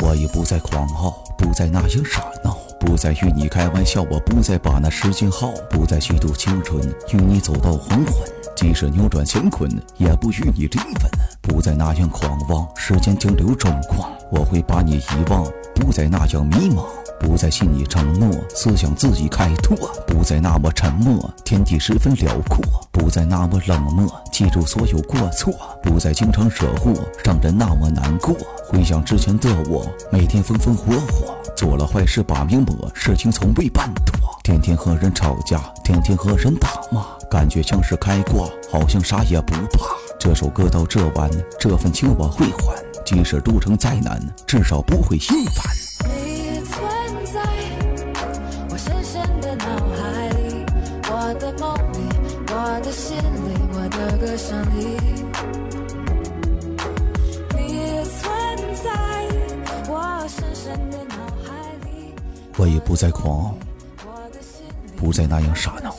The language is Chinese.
我已不再狂傲，不再那样傻闹，不再与你开玩笑，我不再把那时间耗，不再虚度青春，与你走到黄昏。即使扭转乾坤，也不与你离分。不再那样狂妄，时间经流中光，我会把你遗忘，不再那样迷茫。不再信你承诺，思想自己开拓；不再那么沉默，天地十分辽阔；不再那么冷漠，记住所有过错；不再经常惹祸，让人那么难过。回想之前的我，每天风风火火，做了坏事把命抹，事情从未办妥。天天和人吵架，天天和人打骂，感觉像是开挂，好像啥也不怕。这首歌到这完，这份情我会还，即使路程再难，至少不会心烦。存在我深深的脑海里，我的梦的心里，我的歌声里，你存在我深深的脑海里。我也不再狂傲，不再那样傻闹。